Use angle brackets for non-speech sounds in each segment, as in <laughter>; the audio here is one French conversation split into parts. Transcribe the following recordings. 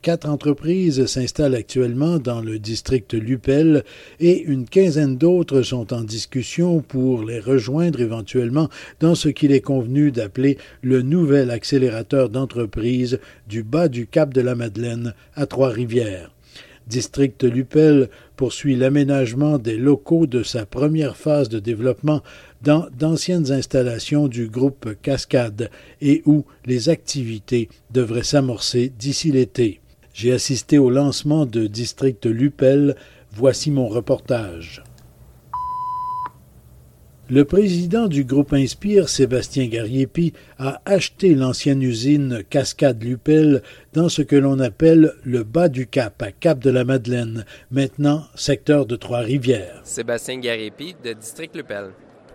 Quatre entreprises s'installent actuellement dans le district Lupel et une quinzaine d'autres sont en discussion pour les rejoindre éventuellement dans ce qu'il est convenu d'appeler le nouvel accélérateur d'entreprises du bas du Cap de la Madeleine à Trois-Rivières. District Lupel poursuit l'aménagement des locaux de sa première phase de développement dans d'anciennes installations du groupe Cascade et où les activités devraient s'amorcer d'ici l'été. J'ai assisté au lancement de District Lupel. Voici mon reportage. Le président du groupe Inspire, Sébastien Gariepi, a acheté l'ancienne usine Cascade Lupel dans ce que l'on appelle le bas du Cap, à Cap de la Madeleine, maintenant secteur de Trois-Rivières. Sébastien Gariepi de District Lupel,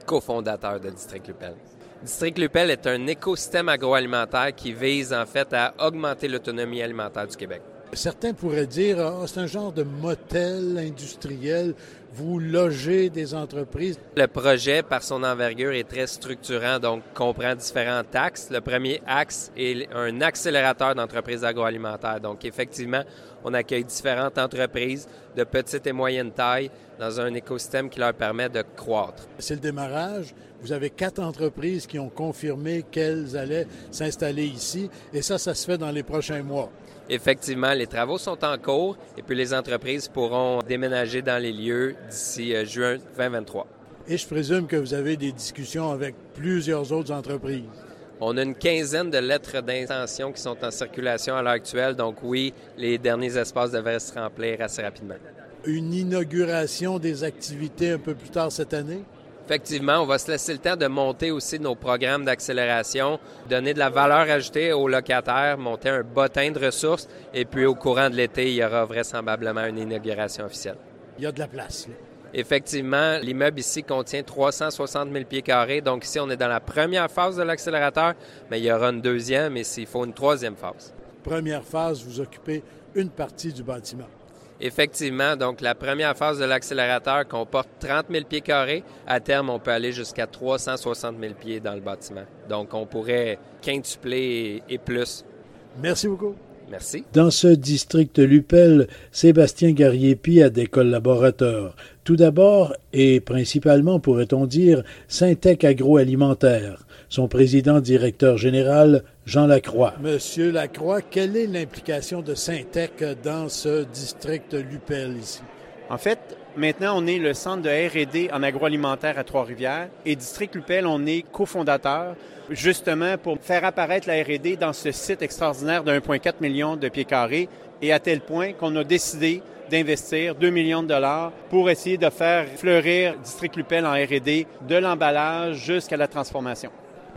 cofondateur de District Lupel. District Lupel est un écosystème agroalimentaire qui vise en fait à augmenter l'autonomie alimentaire du Québec. Certains pourraient dire, ah, c'est un genre de motel industriel, vous logez des entreprises. Le projet, par son envergure, est très structurant, donc comprend différents axes. Le premier axe est un accélérateur d'entreprises agroalimentaires. Donc, effectivement, on accueille différentes entreprises de petite et moyenne taille dans un écosystème qui leur permet de croître. C'est le démarrage. Vous avez quatre entreprises qui ont confirmé qu'elles allaient s'installer ici, et ça, ça se fait dans les prochains mois. Effectivement, les travaux sont en cours et puis les entreprises pourront déménager dans les lieux d'ici euh, juin 2023. Et je présume que vous avez des discussions avec plusieurs autres entreprises. On a une quinzaine de lettres d'intention qui sont en circulation à l'heure actuelle, donc oui, les derniers espaces devraient se remplir assez rapidement. Une inauguration des activités un peu plus tard cette année? Effectivement, on va se laisser le temps de monter aussi nos programmes d'accélération, donner de la valeur ajoutée aux locataires, monter un bottin de ressources, et puis au courant de l'été, il y aura vraisemblablement une inauguration officielle. Il y a de la place. Effectivement, l'immeuble ici contient 360 000 pieds carrés. Donc ici, on est dans la première phase de l'accélérateur, mais il y aura une deuxième et s'il faut une troisième phase. Première phase, vous occupez une partie du bâtiment. Effectivement, donc la première phase de l'accélérateur comporte 30 000 pieds carrés. À terme, on peut aller jusqu'à 360 000 pieds dans le bâtiment. Donc, on pourrait quintupler et, plus. Merci beaucoup. Merci. Dans ce district Lupel, Sébastien Gariepi a des collaborateurs. Tout d'abord, et principalement, pourrait-on dire, Syntec Agroalimentaire. Son président directeur général, Jean Lacroix. Monsieur Lacroix, quelle est l'implication de Syntec dans ce district Lupel ici? En fait, maintenant, on est le centre de R&D en agroalimentaire à Trois-Rivières et District Lupel, on est cofondateur justement pour faire apparaître la R&D dans ce site extraordinaire de 1,4 million de pieds carrés et à tel point qu'on a décidé d'investir 2 millions de dollars pour essayer de faire fleurir District Lupel en R&D de l'emballage jusqu'à la transformation.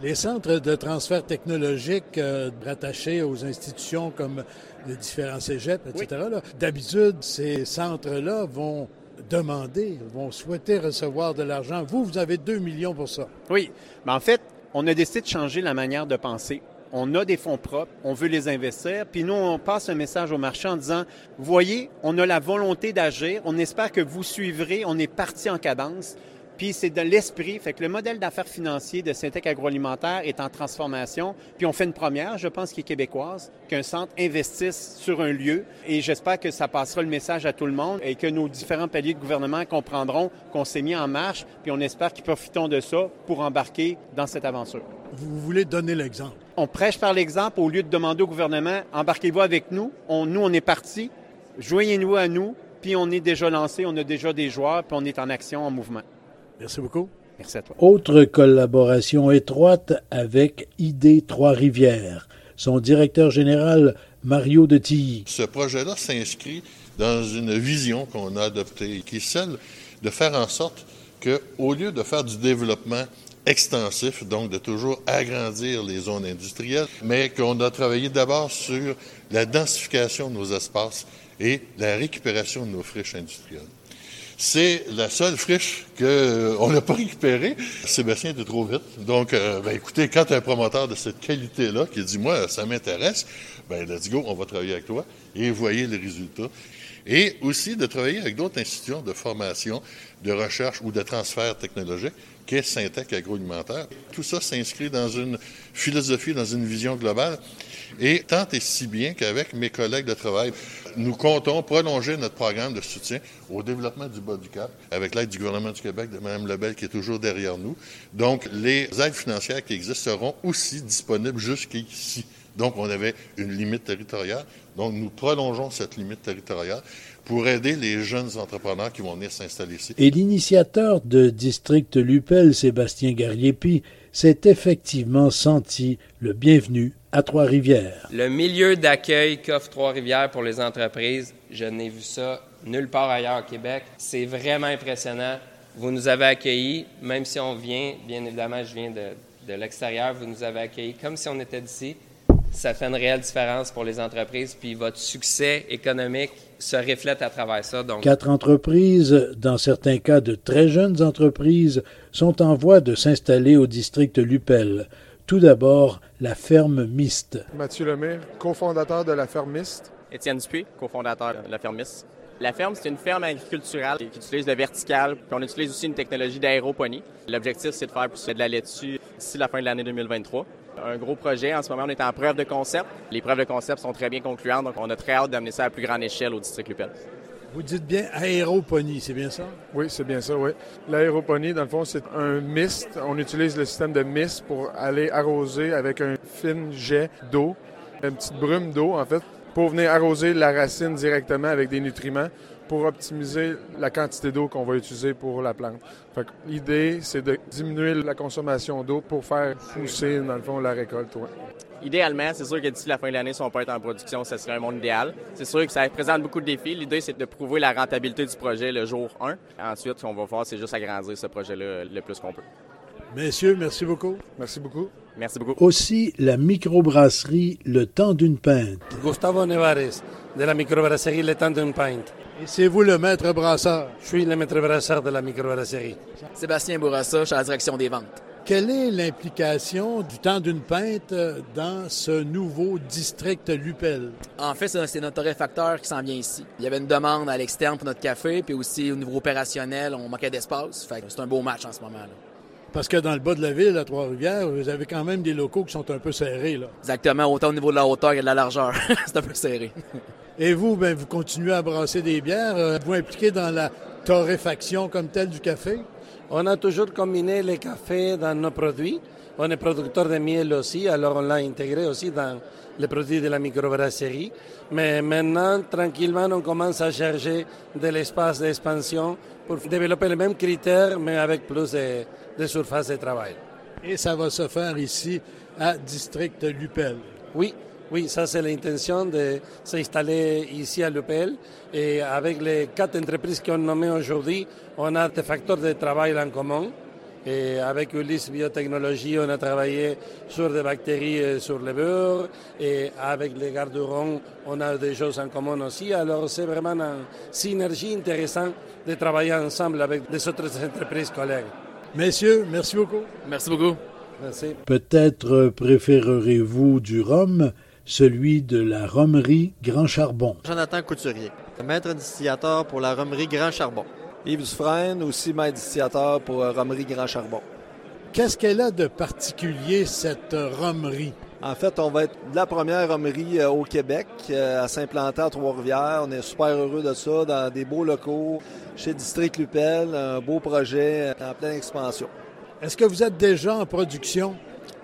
Les centres de transfert technologique euh, rattachés aux institutions comme les différents cégeps, etc., d'habitude, ces centres-là vont demander, vont souhaiter recevoir de l'argent. Vous, vous avez 2 millions pour ça. Oui. Mais en fait, on a décidé de changer la manière de penser. On a des fonds propres, on veut les investir, puis nous, on passe un message au marché en disant, voyez, on a la volonté d'agir, on espère que vous suivrez, on est parti en cadence. Puis c'est de l'esprit. Fait que le modèle d'affaires financier de Syntec Agroalimentaire est en transformation. Puis on fait une première, je pense, qui est québécoise, qu'un centre investisse sur un lieu. Et j'espère que ça passera le message à tout le monde et que nos différents paliers de gouvernement comprendront qu'on s'est mis en marche. Puis on espère qu'ils profitons de ça pour embarquer dans cette aventure. Vous voulez donner l'exemple? On prêche par l'exemple au lieu de demander au gouvernement, embarquez-vous avec nous. On, nous, on est partis. Joignez-nous à nous. Puis on est déjà lancé, on a déjà des joueurs, puis on est en action, en mouvement. Merci beaucoup. Merci à toi. Autre collaboration étroite avec ID Trois-Rivières. Son directeur général, Mario de Tilly. Ce projet-là s'inscrit dans une vision qu'on a adoptée, qui est celle de faire en sorte que, au lieu de faire du développement extensif, donc de toujours agrandir les zones industrielles, mais qu'on a travaillé d'abord sur la densification de nos espaces et la récupération de nos friches industrielles. C'est la seule friche qu'on euh, n'a pas récupérée. Sébastien était trop vite. Donc, euh, ben, écoutez, quand un promoteur de cette qualité-là qui dit, moi, ça m'intéresse, ben, let's go, on va travailler avec toi et voyez les résultats. Et aussi de travailler avec d'autres institutions de formation, de recherche ou de transfert technologique qu'est Syntec agroalimentaire. Tout ça s'inscrit dans une philosophie, dans une vision globale. Et tant et si bien qu'avec mes collègues de travail, nous comptons prolonger notre programme de soutien au développement du bas du cap avec l'aide du gouvernement du Québec, de Mme Lebel qui est toujours derrière nous. Donc, les aides financières qui existent seront aussi disponibles jusqu'ici. Donc, on avait une limite territoriale. Donc, nous prolongeons cette limite territoriale pour aider les jeunes entrepreneurs qui vont venir s'installer ici. Et l'initiateur de District Lupel, Sébastien Garriépi, s'est effectivement senti le bienvenu à Trois-Rivières. Le milieu d'accueil qu'offre Trois-Rivières pour les entreprises, je n'ai vu ça nulle part ailleurs au Québec. C'est vraiment impressionnant. Vous nous avez accueillis, même si on vient, bien évidemment, je viens de, de l'extérieur, vous nous avez accueillis comme si on était d'ici ça fait une réelle différence pour les entreprises, puis votre succès économique se reflète à travers ça. Donc. Quatre entreprises, dans certains cas de très jeunes entreprises, sont en voie de s'installer au district Lupel. Tout d'abord, la ferme Miste. Mathieu Lemire, cofondateur de la ferme Miste. Étienne Dupuis, cofondateur de la ferme Miste. La ferme, c'est une ferme agriculturale qui utilise le vertical, puis on utilise aussi une technologie d'aéroponie. L'objectif, c'est de faire pousser de la laitue d'ici la fin de l'année 2023 un gros projet. En ce moment, on est en preuve de concept. Les preuves de concept sont très bien concluantes, donc on a très hâte d'amener ça à plus grande échelle au district Lupel. Vous dites bien aéroponie, c'est bien ça? Oui, c'est bien ça, oui. L'aéroponie, dans le fond, c'est un mist. On utilise le système de mist pour aller arroser avec un fin jet d'eau, une petite brume d'eau, en fait, pour venir arroser la racine directement avec des nutriments pour optimiser la quantité d'eau qu'on va utiliser pour la plante. L'idée, c'est de diminuer la consommation d'eau pour faire pousser, dans le fond, la récolte. Idéalement, c'est sûr que d'ici la fin de l'année, si on peut être en production, ce serait un monde idéal. C'est sûr que ça présente beaucoup de défis. L'idée, c'est de prouver la rentabilité du projet le jour 1. Ensuite, ce qu'on va faire, c'est juste agrandir ce projet-là le plus qu'on peut. Messieurs, merci beaucoup. Merci beaucoup. Merci beaucoup. Aussi, la microbrasserie Le Temps d'une Pinte. Gustavo Nevares, de la microbrasserie Le Temps d'une Pinte. Et c'est vous le maître brasseur? Je suis le maître brasseur de la microbrasserie. Sébastien Bourassa, je suis à la direction des ventes. Quelle est l'implication du temps d'une pinte dans ce nouveau district Lupel? En fait, c'est notre torréfacteur qui s'en vient ici. Il y avait une demande à l'externe pour notre café, puis aussi au niveau opérationnel, on manquait d'espace. c'est un beau match en ce moment. là Parce que dans le bas de la ville, à Trois-Rivières, vous avez quand même des locaux qui sont un peu serrés. Là. Exactement, autant au niveau de la hauteur que de la largeur. <laughs> c'est un peu serré. Et vous, ben, vous continuez à brasser des bières. Euh, vous impliquez dans la torréfaction comme telle du café? On a toujours combiné le café dans nos produits. On est producteur de miel aussi, alors on l'a intégré aussi dans les produits de la microbrasserie. Mais maintenant, tranquillement, on commence à chercher de l'espace d'expansion pour développer les mêmes critères, mais avec plus de, de surface de travail. Et ça va se faire ici à District Lupel. Oui, oui, ça c'est l'intention de s'installer ici à Lupel. Et avec les quatre entreprises qu'on nommées aujourd'hui, on a des facteurs de travail en commun. Et avec Ulysse Biotechnologie, on a travaillé sur des bactéries et sur le beurre. Et avec les garderons, on a des choses en commun aussi. Alors c'est vraiment une synergie intéressante de travailler ensemble avec des autres entreprises collègues. Messieurs, merci beaucoup. Merci beaucoup. Merci. Peut-être préférerez-vous du rhum celui de la romerie Grand Charbon. Jonathan Couturier, maître distillateur pour la romerie Grand Charbon. Yves Dufresne, aussi maître distillateur pour la romerie Grand Charbon. Qu'est-ce qu'elle a de particulier, cette romerie? En fait, on va être la première romerie au Québec à s'implanter à Trois-Rivières. On est super heureux de ça, dans des beaux locaux, chez District Lupel, un beau projet en pleine expansion. Est-ce que vous êtes déjà en production?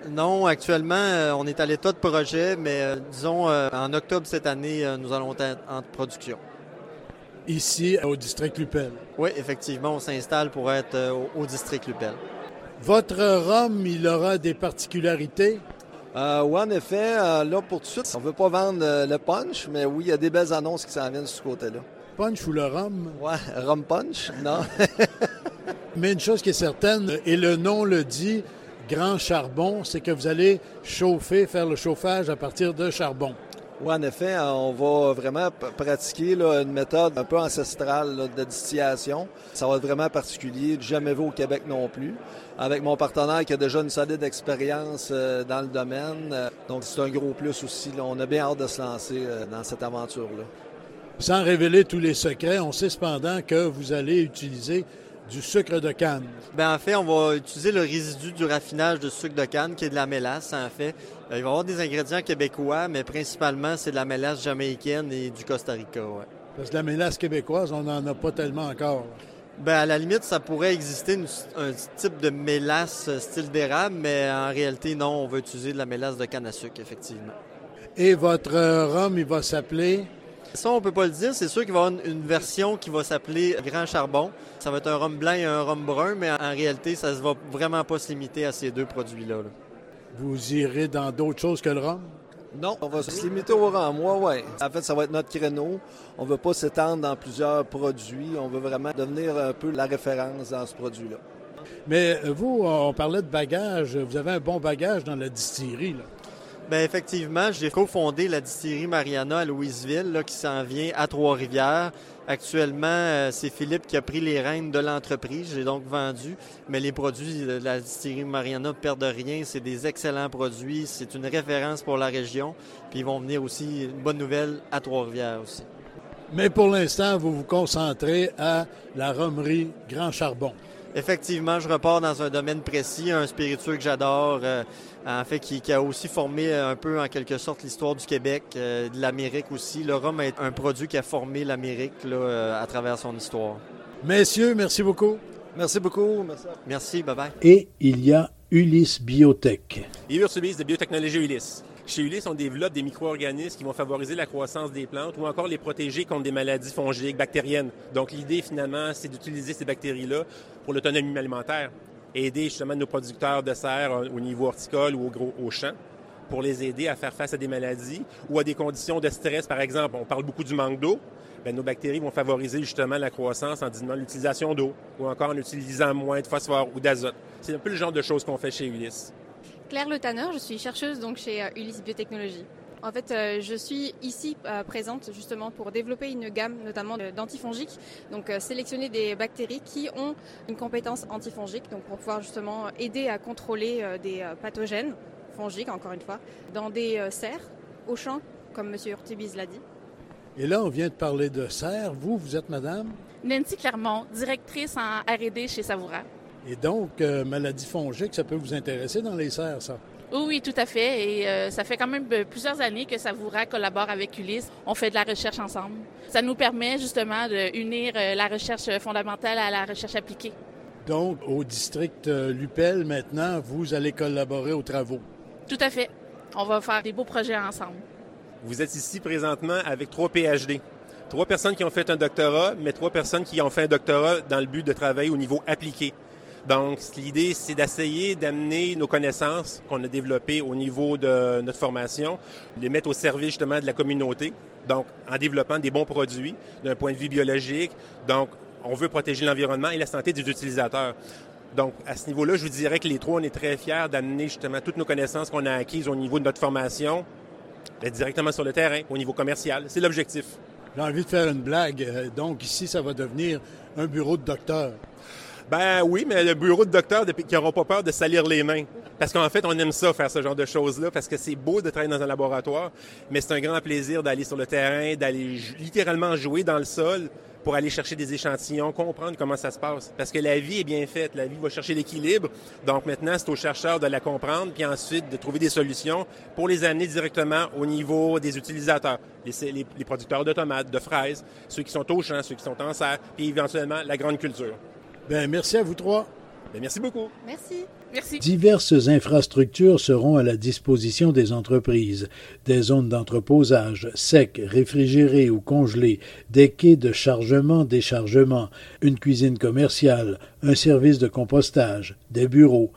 Non, actuellement, on est à l'état de projet, mais disons, en octobre cette année, nous allons être en production. Ici, au district Lupel? Oui, effectivement, on s'installe pour être au, district Lupel. Votre rhum, il aura des particularités? Euh, oui, en effet, là, pour tout de suite, on ne veut pas vendre le punch, mais oui, il y a des belles annonces qui s'en viennent de ce côté-là. Punch ou le rhum? Ouais, <laughs> rhum punch, non. <laughs> mais une chose qui est certaine, et le nom le dit, grand charbon, c'est que vous allez chauffer, faire le chauffage à partir de charbon. Oui, en effet, on va vraiment pratiquer une méthode un peu ancestrale de distillation. Ça va être vraiment particulier, jamais vu au Québec non plus. Avec mon partenaire qui a déjà une solide expérience euh, dans le domaine. Euh, donc, c'est un gros plus aussi. On a bien hâte de se lancer euh, dans cette aventure-là. Sans révéler tous les secrets, on sait cependant que vous allez utiliser du sucre de canne. Bien, en fait, on va utiliser le résidu du raffinage de sucre de canne, qui est de la mélasse, en fait. Euh, il va y avoir des ingrédients québécois, mais principalement, c'est de la mélasse jamaïcaine et du Costa Rica, ouais. Parce que la mélasse québécoise, on n'en a pas tellement encore. Bien, à la limite, ça pourrait exister un type de mélasse euh, style d'érable, mais en réalité, non, on va utiliser de la mélasse de canne à sucre, effectivement. Et votre euh, rhum, il va s'appeler? Ça, on peut pas le dire. C'est sûr qu'il va y avoir une, version qui va s'appeler Grand Charbon. Ça va être un rhum blanc et un rhum brun, mais en, réalité, ça ne va vraiment pas se limiter à ces deux produits-là. Vous irez dans d'autres choses que le rhum? Non, on va se limiter au rhum. Moi, ouais. En fait, ça va être notre créneau. On ne veut pas s'étendre dans plusieurs produits. On veut vraiment devenir un peu la référence dans ce produit-là. Mais euh, vous, on parlait de bagage. Vous avez un bon bagage dans la distillerie. Là. Bien, effectivement, j'ai cofondé la distillerie Mariana à Louisville, là, qui s'en vient à Trois-Rivières. Actuellement, euh, c'est Philippe qui a pris les rênes de l'entreprise. J'ai donc vendu, mais les produits de la distillerie Mariana ne perdent rien. C'est des excellents produits. C'est une référence pour la région. Puis ils vont venir aussi, une bonne nouvelle, à Trois-Rivières aussi. Mais pour l'instant, vous vous concentrez à la romerie Grand Charbon. Effectivement, je repars dans un domaine précis, un spiritueux que j'adore, euh, en fait, qui, a aussi formé un peu, en quelque sorte, l'histoire du Québec, euh, de l'Amérique aussi. Le rhum est un produit qui a formé l'Amérique euh, à travers son histoire. Messieurs, merci beaucoup. Merci beaucoup. Merci. Merci, bye-bye. Et il y a Ulysse Biotech. Yves de Biotechnologie Ulysse. Chez Ulysse, on développe des micro-organismes qui vont favoriser la croissance des plantes ou encore les protéger contre des maladies fongiques, bactériennes. Donc, l'idée, finalement, c'est d'utiliser ces bactéries-là pour l'autonomie alimentaire, aider justement nos producteurs de serre euh, au niveau horticole ou au, gros, au champ pour les aider à faire face à des maladies ou à des conditions de stress. Par exemple, on parle beaucoup du manque d'eau. Bien, nos bactéries vont favoriser justement la croissance en diminuant l'utilisation d'eau ou encore en utilisant moins de phosphore ou d'azote. C'est un peu le genre de choses qu'on fait chez Ulysse. Claire Le Tanner, je suis chercheuse donc chez euh, Ulysse Biotechnologie. En fait, euh, je suis ici euh, présente justement pour développer une gamme notamment d'antifongiques, donc sélectionner des bactéries qui ont une compétence antifongique, donc pour pouvoir justement aider à contrôler des pathogènes fongiques, encore une fois, dans des serres, au champ, comme M. Urtubis l'a dit. Et là, on vient de parler de serres. Vous, vous êtes madame? Nancy Clermont, directrice en R&D chez Savoura. Et donc, euh, maladie fongique, ça peut vous intéresser dans les serres, ça? Oui, tout à fait. Et euh, ça fait quand même euh, plusieurs années que Savoura collabore avec Ulysse. On fait de la recherche ensemble. Ça nous permet justement d'unir la recherche fondamentale à la recherche appliquée. Donc, au district Lupel, maintenant, vous allez collaborer aux travaux. Tout à fait. On va faire des beaux projets ensemble. Vous êtes ici présentement avec trois PhD. Trois personnes qui ont fait un doctorat, mais trois personnes qui ont fait un doctorat dans le but de travailler au niveau appliqué. Donc, l'idée, c'est d'essayer d'amener nos connaissances qu'on a développées au niveau de notre formation, les mettre au service justement de la communauté. Donc, en développant des bons produits d'un point de vue biologique. Donc, on veut protéger l'environnement et la santé des utilisateurs. Donc, à ce niveau-là, je vous dirais que les trois, on est très fiers d'amener justement toutes nos connaissances qu'on a acquises au niveau de notre formation ben, directement sur le terrain, au niveau commercial. C'est l'objectif. J'ai envie de faire une blague. Euh, donc, ici, ça va devenir un bureau de docteur. Ben oui, mais le bureau de docteur qui n'auront pas peur de salir les mains. Parce qu'en fait, on aime ça, faire ce genre de choses-là, parce que c'est beau de travailler dans un laboratoire, mais c'est un grand plaisir d'aller sur le terrain, d'aller littéralement jouer dans le sol pour aller chercher des échantillons, comprendre comment ça se passe. Parce que la vie est bien faite, la vie va chercher l'équilibre. Donc maintenant, c'est aux chercheurs de la comprendre, puis ensuite de trouver des solutions pour les amener directement au niveau des utilisateurs, les, producteurs de tomates, de fraises, ceux qui sont au champ, ceux qui sont en serre, puis éventuellement la grande culture. Ben, merci à vous trois. Ben, merci beaucoup. Merci. Merci. Diverses infrastructures seront à la disposition des entreprises. Des zones d'entreposage, secs, réfrigérées ou congelées, des quais de chargement, déchargement, une cuisine commerciale, un service de compostage, des bureaux,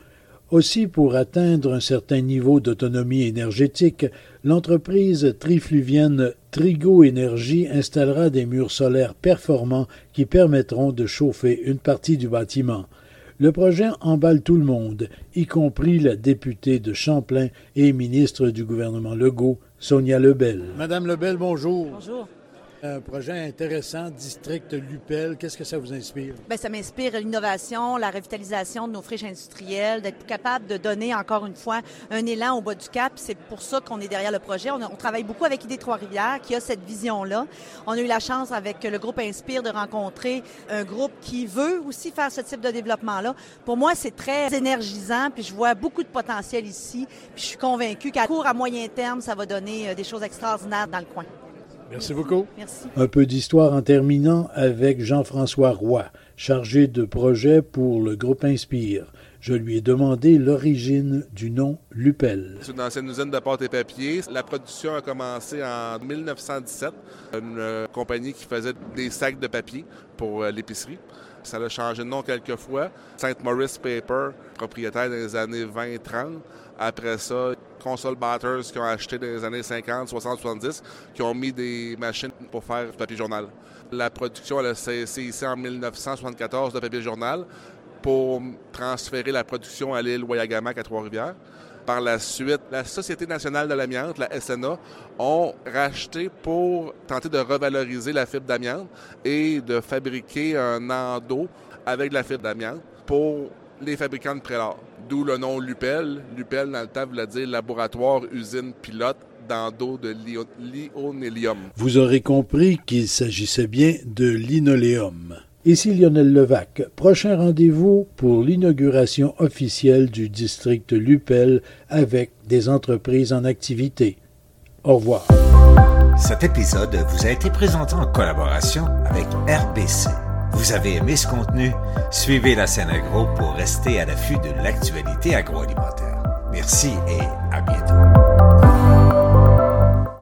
aussi, pour atteindre un certain niveau d'autonomie énergétique, l'entreprise trifluvienne Trigo Énergie installera des murs solaires performants qui permettront de chauffer une partie du bâtiment. Le projet emballe tout le monde, y compris la députée de Champlain et ministre du gouvernement Legault, Sonia Lebel. Madame Lebel, bonjour. Bonjour. Un projet intéressant, District Lupel. Qu'est-ce que ça vous inspire? Bien, ça m'inspire l'innovation, la revitalisation de nos friches industrielles, d'être capable de donner encore une fois un élan au bas du cap. C'est pour ça qu'on est derrière le projet. On, travaille beaucoup avec Idée Trois-Rivières qui a cette vision-là. On a eu la chance avec le groupe Inspire de rencontrer un groupe qui veut aussi faire ce type de développement-là. Pour moi, c'est très énergisant, puis je vois beaucoup de potentiel ici. Puis je suis convaincue qu'à court, à moyen terme, ça va donner euh, des choses extraordinaires dans le coin. Merci beaucoup. Merci. Un peu d'histoire en terminant avec Jean-François Roy, chargé de projet pour le groupe Inspire. Je lui ai demandé l'origine du nom Lupel. C'est une ancienne usine de pâte et papier. La production a commencé en 1917. Une euh, compagnie qui faisait des sacs de papier pour euh, l'épicerie. Ça a changé de nom quelques fois. St. Maurice Paper, propriétaire dans les années 20-30. Après ça, Console Batters qui ont acheté dans les années 50, 60, 70, qui ont mis des machines pour faire du papier journal. La production elle a cessé ici en 1974 de papier journal pour transférer la production à l'île Wayagamac à Trois-Rivières. Par la suite, la Société nationale de l'amiante, la SNA, ont racheté pour tenter de revaloriser la fibre d'amiante et de fabriquer un endo avec la fibre d'amiante pour les fabricants de prélat. D'où le nom Lupel. Lupel, dans le temps, voulait dire laboratoire, usine, pilote d'endo de linoléum. Vous aurez compris qu'il s'agissait bien de linoléum. Ici Lionel Levac. Prochain rendez-vous pour l'inauguration officielle du district Lupel avec des entreprises en activité. Au revoir. Cet épisode vous a été présenté en collaboration avec RBC. Vous avez aimé ce contenu? Suivez la scène agro pour rester à l'affût de l'actualité agroalimentaire. Merci et à bientôt.